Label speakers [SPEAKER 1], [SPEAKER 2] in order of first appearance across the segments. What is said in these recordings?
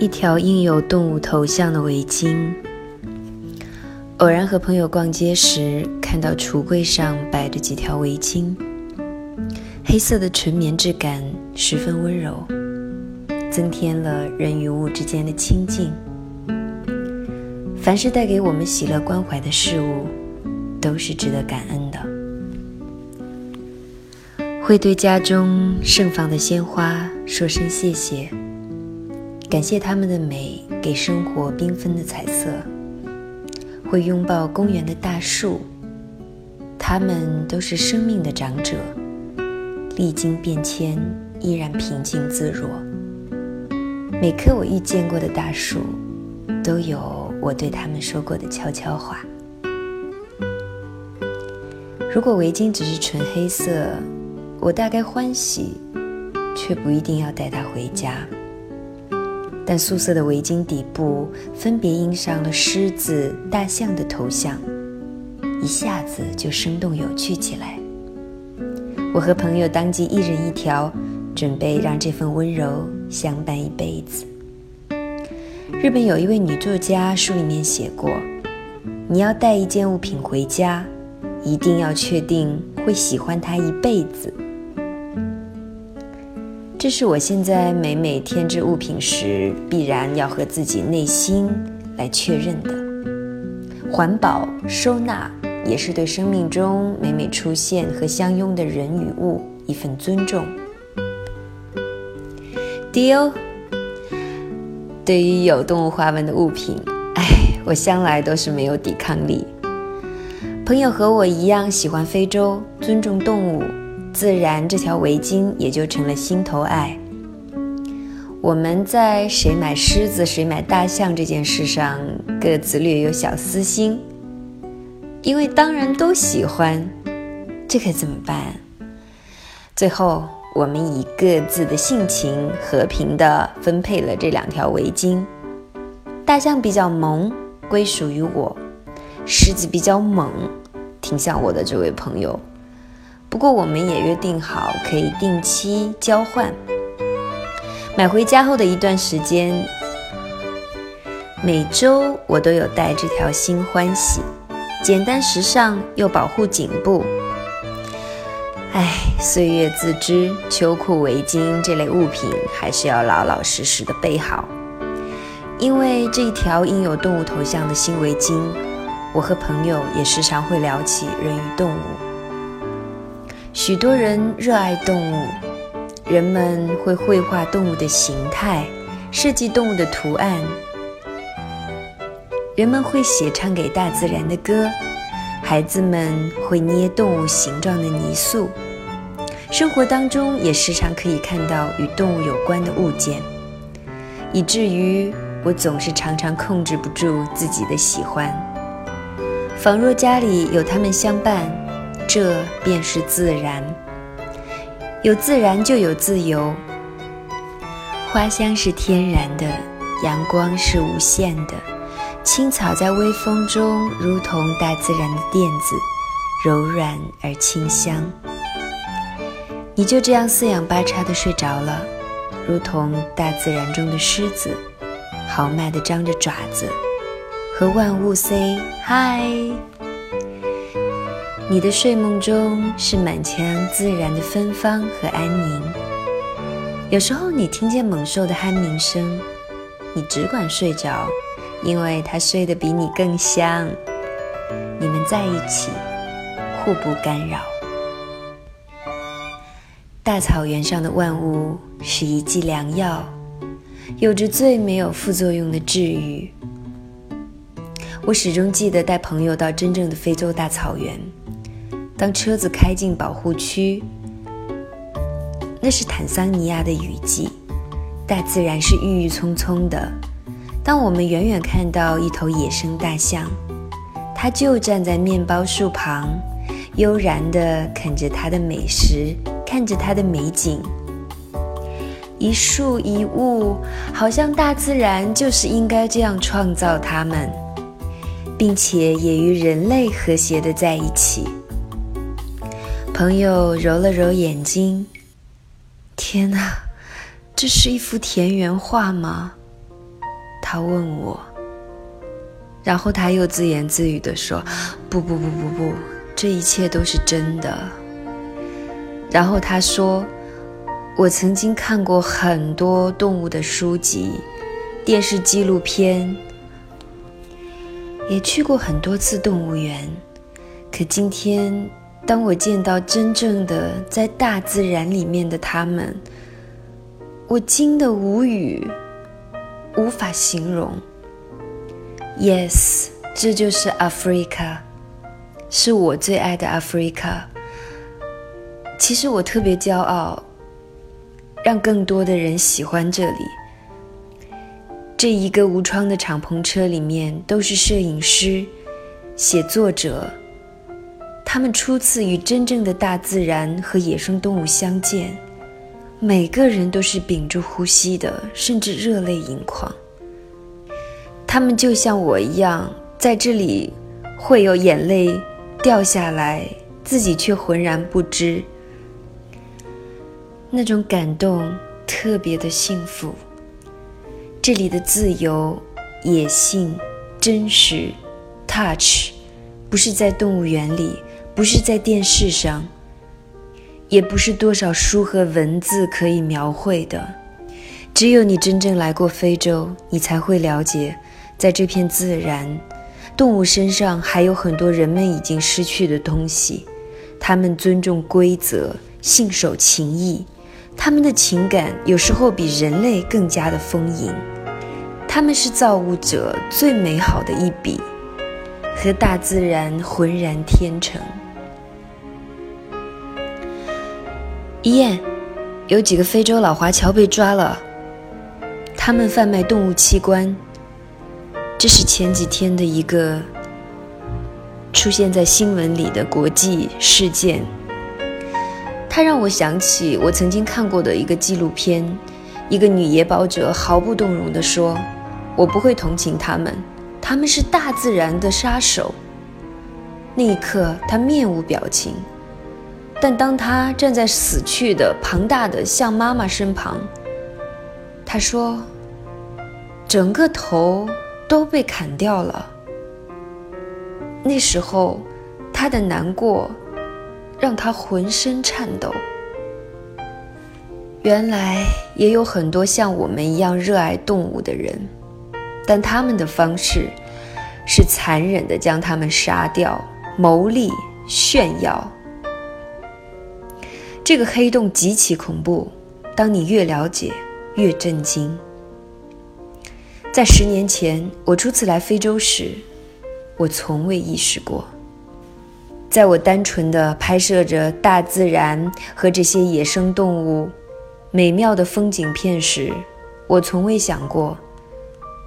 [SPEAKER 1] 一条印有动物头像的围巾。偶然和朋友逛街时，看到橱柜上摆着几条围巾，黑色的纯棉质感十分温柔，增添了人与物之间的亲近。凡是带给我们喜乐关怀的事物，都是值得感恩的。会对家中盛放的鲜花说声谢谢，感谢它们的美给生活缤纷的彩色。会拥抱公园的大树，它们都是生命的长者，历经变迁依然平静自若。每棵我遇见过的大树，都有我对他们说过的悄悄话。如果围巾只是纯黑色，我大概欢喜，却不一定要带它回家。但素色的围巾底部分别印上了狮子、大象的头像，一下子就生动有趣起来。我和朋友当即一人一条，准备让这份温柔相伴一辈子。日本有一位女作家书里面写过：“你要带一件物品回家，一定要确定会喜欢它一辈子。”这是我现在每每添置物品时，必然要和自己内心来确认的。环保收纳，也是对生命中每每出现和相拥的人与物一份尊重。do。对于有动物花纹的物品，哎，我向来都是没有抵抗力。朋友和我一样喜欢非洲，尊重动物。自然，这条围巾也就成了心头爱。我们在谁买狮子、谁买大象这件事上各自略有小私心，因为当然都喜欢，这可怎么办？最后，我们以各自的性情和平地分配了这两条围巾。大象比较萌，归属于我；狮子比较猛，挺像我的这位朋友。不过，我们也约定好可以定期交换。买回家后的一段时间，每周我都有带这条新欢喜，简单时尚又保护颈部。唉，岁月自知，秋裤、围巾这类物品还是要老老实实的备好。因为这一条印有动物头像的新围巾，我和朋友也时常会聊起人与动物。许多人热爱动物，人们会绘画动物的形态，设计动物的图案。人们会写唱给大自然的歌，孩子们会捏动物形状的泥塑。生活当中也时常可以看到与动物有关的物件，以至于我总是常常控制不住自己的喜欢，仿若家里有它们相伴。这便是自然，有自然就有自由。花香是天然的，阳光是无限的，青草在微风中如同大自然的垫子，柔软而清香。你就这样四仰八叉的睡着了，如同大自然中的狮子，豪迈地张着爪子，和万物 say hi。你的睡梦中是满腔自然的芬芳和安宁。有时候你听见猛兽的酣鸣声，你只管睡着，因为它睡得比你更香。你们在一起，互不干扰。大草原上的万物是一剂良药，有着最没有副作用的治愈。我始终记得带朋友到真正的非洲大草原。当车子开进保护区，那是坦桑尼亚的雨季，大自然是郁郁葱葱的。当我们远远看到一头野生大象，它就站在面包树旁，悠然地啃着它的美食，看着它的美景。一树一物，好像大自然就是应该这样创造它们，并且也与人类和谐地在一起。朋友揉了揉眼睛，天哪，这是一幅田园画吗？他问我，然后他又自言自语地说：“不不不不不，这一切都是真的。”然后他说：“我曾经看过很多动物的书籍、电视纪录片，也去过很多次动物园。可今天，当我见到真正的在大自然里面的他们，我惊得无语，无法形容。Yes，这就是 Africa，是我最爱的 Africa。”其实我特别骄傲，让更多的人喜欢这里。这一个无窗的敞篷车里面都是摄影师、写作者，他们初次与真正的大自然和野生动物相见，每个人都是屏住呼吸的，甚至热泪盈眶。他们就像我一样，在这里会有眼泪掉下来，自己却浑然不知。那种感动特别的幸福。这里的自由、野性、真实、touch，不是在动物园里，不是在电视上，也不是多少书和文字可以描绘的。只有你真正来过非洲，你才会了解，在这片自然，动物身上还有很多人们已经失去的东西。他们尊重规则，信守情义。他们的情感有时候比人类更加的丰盈，他们是造物者最美好的一笔，和大自然浑然天成。一燕，有几个非洲老华侨被抓了，他们贩卖动物器官，这是前几天的一个出现在新闻里的国际事件。它让我想起我曾经看过的一个纪录片，一个女野保者毫不动容地说：“我不会同情他们，他们是大自然的杀手。”那一刻，她面无表情。但当他站在死去的庞大的象妈妈身旁，他说：“整个头都被砍掉了。”那时候，他的难过。让他浑身颤抖。原来也有很多像我们一样热爱动物的人，但他们的方式是残忍的将它们杀掉，牟利炫耀。这个黑洞极其恐怖，当你越了解，越震惊。在十年前我初次来非洲时，我从未意识过。在我单纯的拍摄着大自然和这些野生动物美妙的风景片时，我从未想过，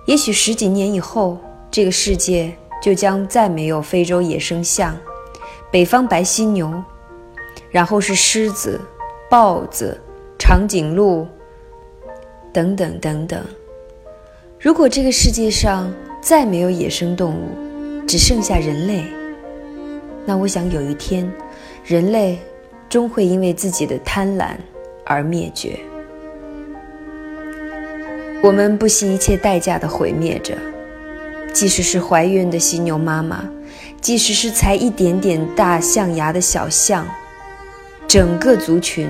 [SPEAKER 1] 也许十几年以后，这个世界就将再没有非洲野生象、北方白犀牛，然后是狮子、豹子、长颈鹿等等等等。如果这个世界上再没有野生动物，只剩下人类。那我想有一天，人类终会因为自己的贪婪而灭绝。我们不惜一切代价的毁灭着，即使是怀孕的犀牛妈妈，即使是才一点点大象牙的小象，整个族群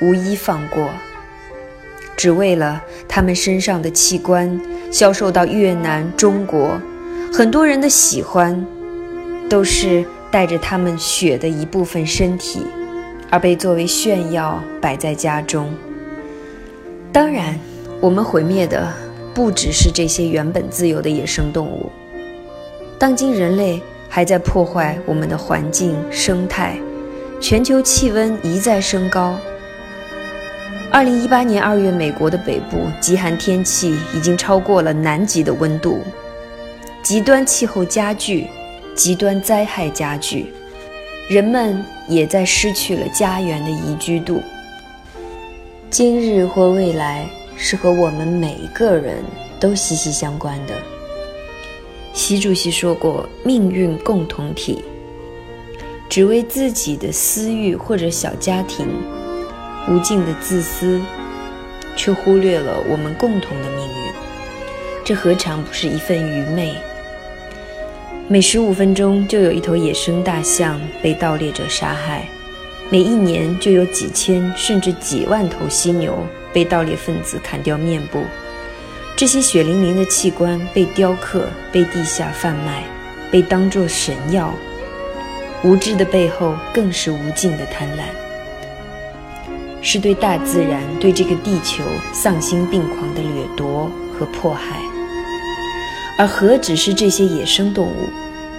[SPEAKER 1] 无一放过，只为了他们身上的器官销售到越南、中国，很多人的喜欢都是。带着他们血的一部分身体，而被作为炫耀摆在家中。当然，我们毁灭的不只是这些原本自由的野生动物。当今人类还在破坏我们的环境生态，全球气温一再升高。二零一八年二月，美国的北部极寒天气已经超过了南极的温度，极端气候加剧。极端灾害加剧，人们也在失去了家园的宜居度。今日或未来是和我们每一个人都息息相关的。习主席说过：“命运共同体。”只为自己的私欲或者小家庭，无尽的自私，却忽略了我们共同的命运。这何尝不是一份愚昧？每十五分钟就有一头野生大象被盗猎者杀害，每一年就有几千甚至几万头犀牛被盗猎分子砍掉面部。这些血淋淋的器官被雕刻、被地下贩卖、被当作神药。无知的背后更是无尽的贪婪，是对大自然、对这个地球丧心病狂的掠夺和迫害。而何止是这些野生动物？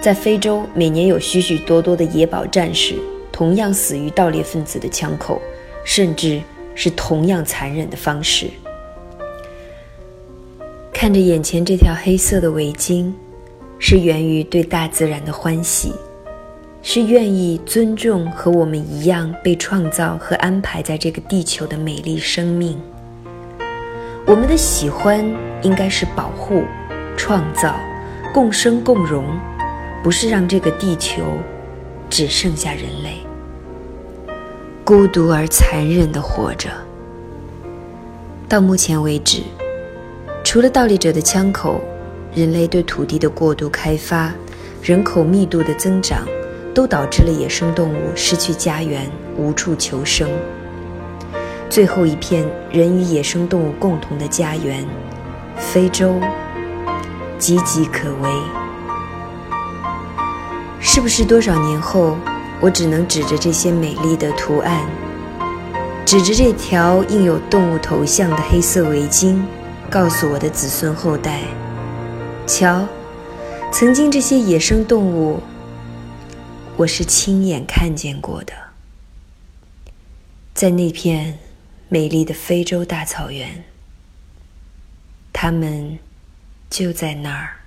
[SPEAKER 1] 在非洲，每年有许许多多的野保战士同样死于盗猎分子的枪口，甚至是同样残忍的方式。看着眼前这条黑色的围巾，是源于对大自然的欢喜，是愿意尊重和我们一样被创造和安排在这个地球的美丽生命。我们的喜欢应该是保护、创造、共生共荣。不是让这个地球只剩下人类，孤独而残忍的活着。到目前为止，除了盗猎者的枪口，人类对土地的过度开发、人口密度的增长，都导致了野生动物失去家园，无处求生。最后一片人与野生动物共同的家园——非洲，岌岌可危。是不是多少年后，我只能指着这些美丽的图案，指着这条印有动物头像的黑色围巾，告诉我的子孙后代：瞧，曾经这些野生动物，我是亲眼看见过的，在那片美丽的非洲大草原，他们就在那儿。